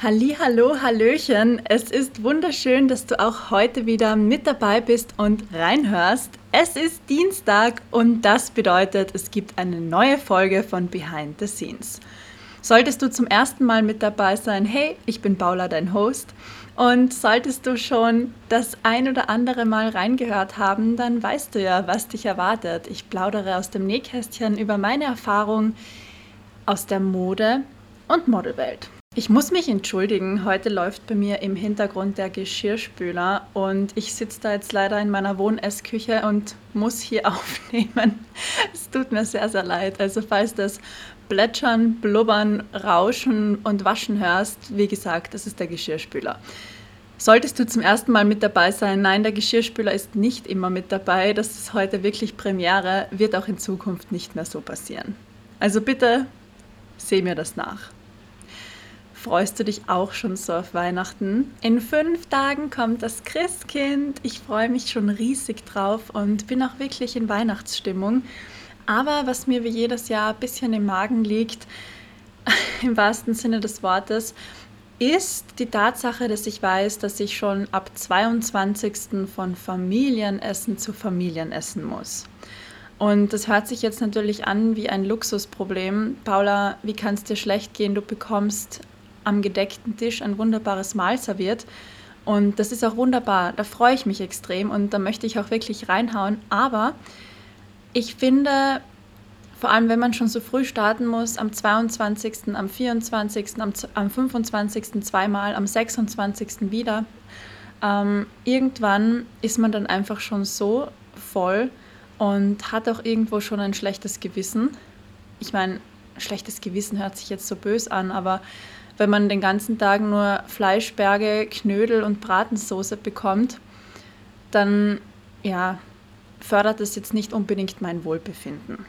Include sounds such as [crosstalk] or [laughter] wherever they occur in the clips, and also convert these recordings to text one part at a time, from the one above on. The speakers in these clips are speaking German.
Hallo, Hallöchen. Es ist wunderschön, dass du auch heute wieder mit dabei bist und reinhörst. Es ist Dienstag und das bedeutet, es gibt eine neue Folge von Behind the Scenes. Solltest du zum ersten Mal mit dabei sein, hey, ich bin Paula, dein Host. Und solltest du schon das ein oder andere Mal reingehört haben, dann weißt du ja, was dich erwartet. Ich plaudere aus dem Nähkästchen über meine Erfahrung aus der Mode- und Modelwelt. Ich muss mich entschuldigen, heute läuft bei mir im Hintergrund der Geschirrspüler und ich sitze da jetzt leider in meiner Wohnessküche und muss hier [laughs] aufnehmen. Es tut mir sehr, sehr leid. Also falls das Plätschern, Blubbern, Rauschen und Waschen hörst, wie gesagt, das ist der Geschirrspüler. Solltest du zum ersten Mal mit dabei sein, nein, der Geschirrspüler ist nicht immer mit dabei. Das ist heute wirklich Premiere, wird auch in Zukunft nicht mehr so passieren. Also bitte seh mir das nach. Freust du dich auch schon so auf Weihnachten? In fünf Tagen kommt das Christkind. Ich freue mich schon riesig drauf und bin auch wirklich in Weihnachtsstimmung. Aber was mir wie jedes Jahr ein bisschen im Magen liegt, [laughs] im wahrsten Sinne des Wortes, ist die Tatsache, dass ich weiß, dass ich schon ab 22. von Familienessen zu Familienessen muss. Und das hört sich jetzt natürlich an wie ein Luxusproblem. Paula, wie kann es dir schlecht gehen? Du bekommst am gedeckten Tisch ein wunderbares Mahl serviert. Und das ist auch wunderbar. Da freue ich mich extrem und da möchte ich auch wirklich reinhauen. Aber ich finde, vor allem wenn man schon so früh starten muss, am 22., am 24., am, am 25. zweimal, am 26. wieder, ähm, irgendwann ist man dann einfach schon so voll und hat auch irgendwo schon ein schlechtes Gewissen. Ich meine, schlechtes Gewissen hört sich jetzt so bös an, aber wenn man den ganzen Tag nur Fleischberge, Knödel und Bratensoße bekommt, dann ja, fördert das jetzt nicht unbedingt mein Wohlbefinden.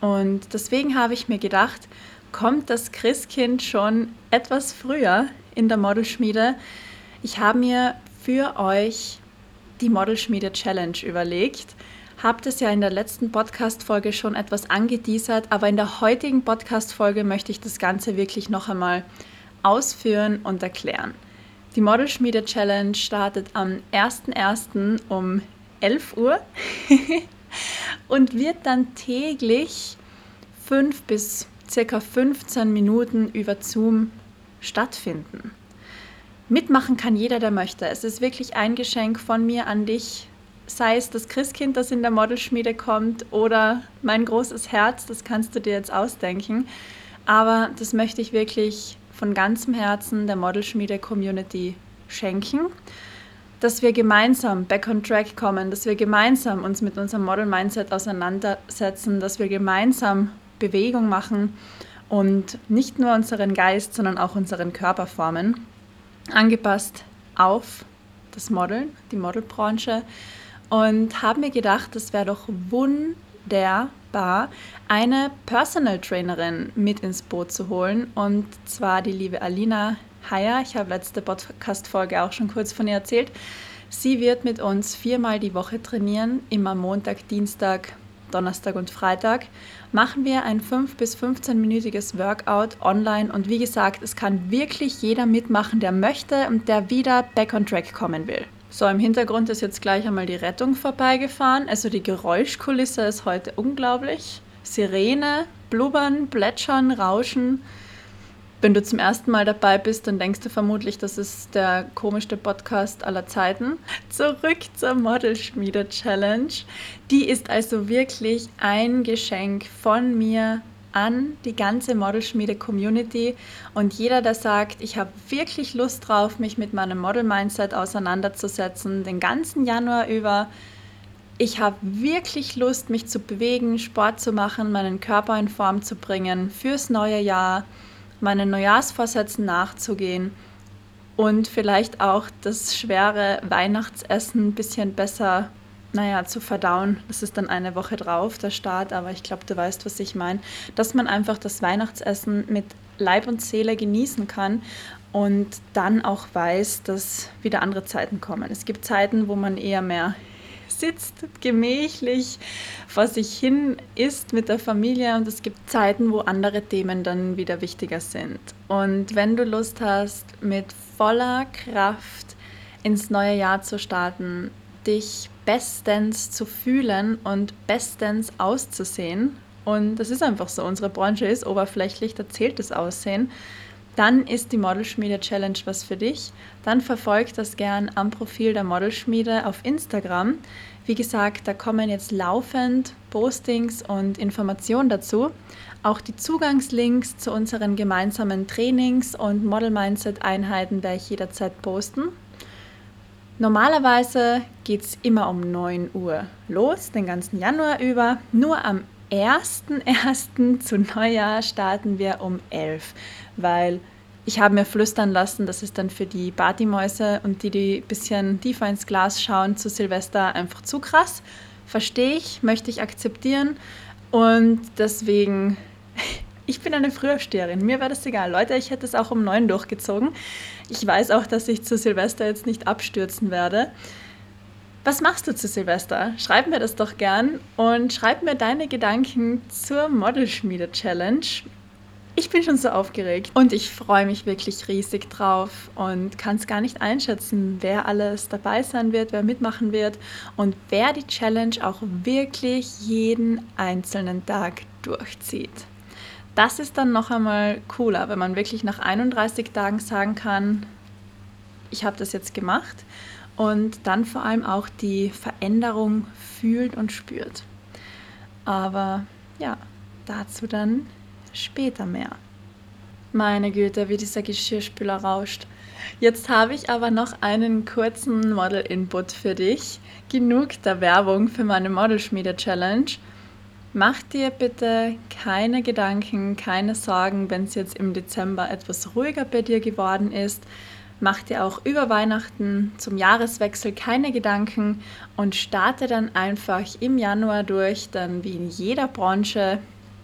Und deswegen habe ich mir gedacht, kommt das Christkind schon etwas früher in der Modelschmiede. Ich habe mir für euch die Modelschmiede Challenge überlegt habt es ja in der letzten Podcast-Folge schon etwas angeteasert, aber in der heutigen Podcast-Folge möchte ich das Ganze wirklich noch einmal ausführen und erklären. Die Modelschmiede Challenge startet am 1.1. um 11 Uhr [laughs] und wird dann täglich 5 bis circa 15 Minuten über Zoom stattfinden. Mitmachen kann jeder, der möchte. Es ist wirklich ein Geschenk von mir an dich, sei es das Christkind, das in der Modelschmiede kommt oder mein großes Herz, das kannst du dir jetzt ausdenken. Aber das möchte ich wirklich von ganzem Herzen der Modelschmiede-Community schenken, dass wir gemeinsam back on track kommen, dass wir gemeinsam uns mit unserem Model-Mindset auseinandersetzen, dass wir gemeinsam Bewegung machen und nicht nur unseren Geist, sondern auch unseren Körper formen, angepasst auf das Modeln, die Modelbranche und habe mir gedacht, das wäre doch wunderbar, eine Personal Trainerin mit ins Boot zu holen und zwar die liebe Alina Heyer. Ich habe letzte Podcast-Folge auch schon kurz von ihr erzählt. Sie wird mit uns viermal die Woche trainieren, immer Montag, Dienstag, Donnerstag und Freitag. Machen wir ein 5- bis 15-minütiges Workout online und wie gesagt, es kann wirklich jeder mitmachen, der möchte und der wieder back on track kommen will. So, im Hintergrund ist jetzt gleich einmal die Rettung vorbeigefahren. Also die Geräuschkulisse ist heute unglaublich. Sirene, Blubbern, Plätschern, Rauschen. Wenn du zum ersten Mal dabei bist, dann denkst du vermutlich, das ist der komischste Podcast aller Zeiten. Zurück zur Modelschmiede Challenge. Die ist also wirklich ein Geschenk von mir an die ganze Modelschmiede-Community und jeder, der sagt, ich habe wirklich Lust drauf, mich mit meinem Model-Mindset auseinanderzusetzen, den ganzen Januar über. Ich habe wirklich Lust, mich zu bewegen, Sport zu machen, meinen Körper in Form zu bringen, fürs neue Jahr, meinen Neujahrsvorsätzen nachzugehen und vielleicht auch das schwere Weihnachtsessen ein bisschen besser naja, zu verdauen. Das ist dann eine Woche drauf, der Start, aber ich glaube, du weißt, was ich meine. Dass man einfach das Weihnachtsessen mit Leib und Seele genießen kann und dann auch weiß, dass wieder andere Zeiten kommen. Es gibt Zeiten, wo man eher mehr sitzt, gemächlich vor sich hin isst mit der Familie und es gibt Zeiten, wo andere Themen dann wieder wichtiger sind. Und wenn du Lust hast, mit voller Kraft ins neue Jahr zu starten, dich bestens zu fühlen und bestens auszusehen, und das ist einfach so, unsere Branche ist oberflächlich, da zählt das Aussehen, dann ist die Modelschmiede Challenge was für dich. Dann verfolgt das gern am Profil der Modelschmiede auf Instagram. Wie gesagt, da kommen jetzt laufend Postings und Informationen dazu. Auch die Zugangslinks zu unseren gemeinsamen Trainings und Model Mindset Einheiten werde ich jederzeit posten. Normalerweise geht es immer um 9 Uhr los, den ganzen Januar über. Nur am 1.1. zu Neujahr starten wir um 11, weil ich habe mir flüstern lassen, das ist dann für die Partymäuse und die, die ein bisschen tiefer ins Glas schauen zu Silvester einfach zu krass. Verstehe ich, möchte ich akzeptieren und deswegen, ich bin eine Frühaufsteherin, mir wäre das egal. Leute, ich hätte es auch um neun durchgezogen. Ich weiß auch, dass ich zu Silvester jetzt nicht abstürzen werde. Was machst du zu Silvester? Schreib mir das doch gern und schreib mir deine Gedanken zur Modelschmiede Challenge. Ich bin schon so aufgeregt und ich freue mich wirklich riesig drauf und kann es gar nicht einschätzen, wer alles dabei sein wird, wer mitmachen wird und wer die Challenge auch wirklich jeden einzelnen Tag durchzieht. Das ist dann noch einmal cooler, wenn man wirklich nach 31 Tagen sagen kann, ich habe das jetzt gemacht und dann vor allem auch die Veränderung fühlt und spürt. Aber ja, dazu dann später mehr. Meine Güte, wie dieser Geschirrspüler rauscht. Jetzt habe ich aber noch einen kurzen Model-Input für dich. Genug der Werbung für meine Modelschmiede-Challenge. Mach dir bitte keine Gedanken, keine Sorgen, wenn es jetzt im Dezember etwas ruhiger bei dir geworden ist. Mach dir auch über Weihnachten zum Jahreswechsel keine Gedanken und starte dann einfach im Januar durch. Dann wie in jeder Branche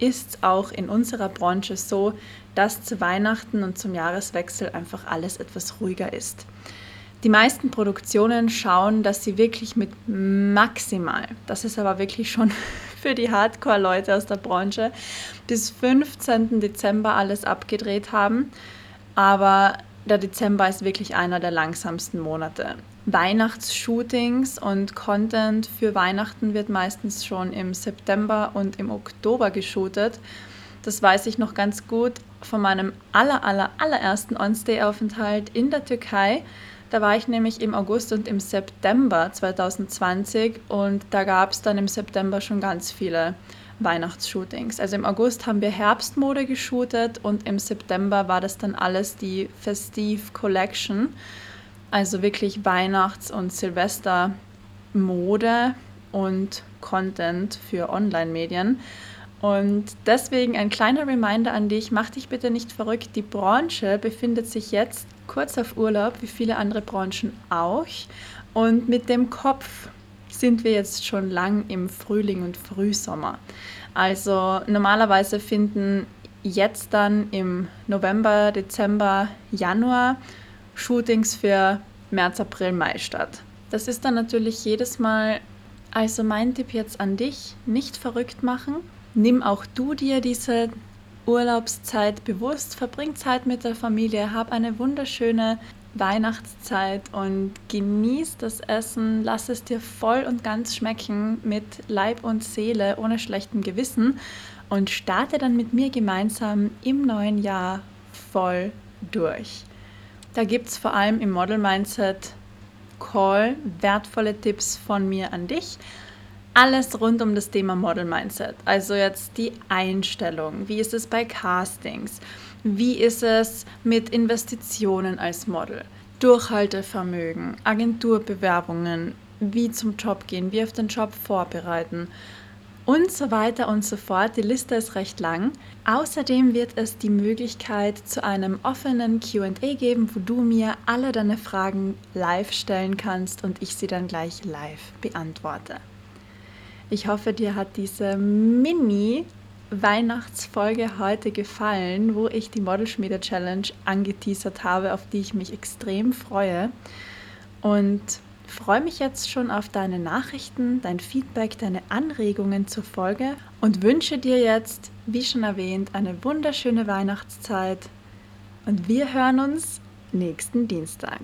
ist es auch in unserer Branche so, dass zu Weihnachten und zum Jahreswechsel einfach alles etwas ruhiger ist. Die meisten Produktionen schauen, dass sie wirklich mit maximal, das ist aber wirklich schon für die Hardcore-Leute aus der Branche, bis 15. Dezember alles abgedreht haben. Aber der Dezember ist wirklich einer der langsamsten Monate. Weihnachtsshootings und Content für Weihnachten wird meistens schon im September und im Oktober geshootet. Das weiß ich noch ganz gut von meinem aller, aller, allerersten On-Stay-Aufenthalt in der Türkei. Da war ich nämlich im August und im September 2020 und da gab es dann im September schon ganz viele Weihnachtsshootings. Also im August haben wir Herbstmode geshootet und im September war das dann alles die Festive Collection. Also wirklich Weihnachts- und Silvestermode und Content für Online-Medien. Und deswegen ein kleiner Reminder an dich, mach dich bitte nicht verrückt. Die Branche befindet sich jetzt kurz auf Urlaub, wie viele andere Branchen auch. Und mit dem Kopf sind wir jetzt schon lang im Frühling und Frühsommer. Also normalerweise finden jetzt dann im November, Dezember, Januar Shootings für März, April, Mai statt. Das ist dann natürlich jedes Mal, also mein Tipp jetzt an dich, nicht verrückt machen. Nimm auch du dir diese Urlaubszeit bewusst, verbring Zeit mit der Familie, hab eine wunderschöne Weihnachtszeit und genieß das Essen, lass es dir voll und ganz schmecken mit Leib und Seele, ohne schlechtem Gewissen und starte dann mit mir gemeinsam im neuen Jahr voll durch. Da gibt es vor allem im Model Mindset Call wertvolle Tipps von mir an dich. Alles rund um das Thema Model Mindset. Also jetzt die Einstellung. Wie ist es bei Castings? Wie ist es mit Investitionen als Model? Durchhaltevermögen, Agenturbewerbungen, wie zum Job gehen, wie auf den Job vorbereiten. und so weiter und so fort. Die Liste ist recht lang. Außerdem wird es die Möglichkeit zu einem offenen QA geben, wo du mir alle deine Fragen live stellen kannst und ich sie dann gleich live beantworte. Ich hoffe, dir hat diese Mini Weihnachtsfolge heute gefallen, wo ich die Modelschmiede Challenge angeteasert habe, auf die ich mich extrem freue. Und freue mich jetzt schon auf deine Nachrichten, dein Feedback, deine Anregungen zur Folge und wünsche dir jetzt, wie schon erwähnt, eine wunderschöne Weihnachtszeit. Und wir hören uns nächsten Dienstag.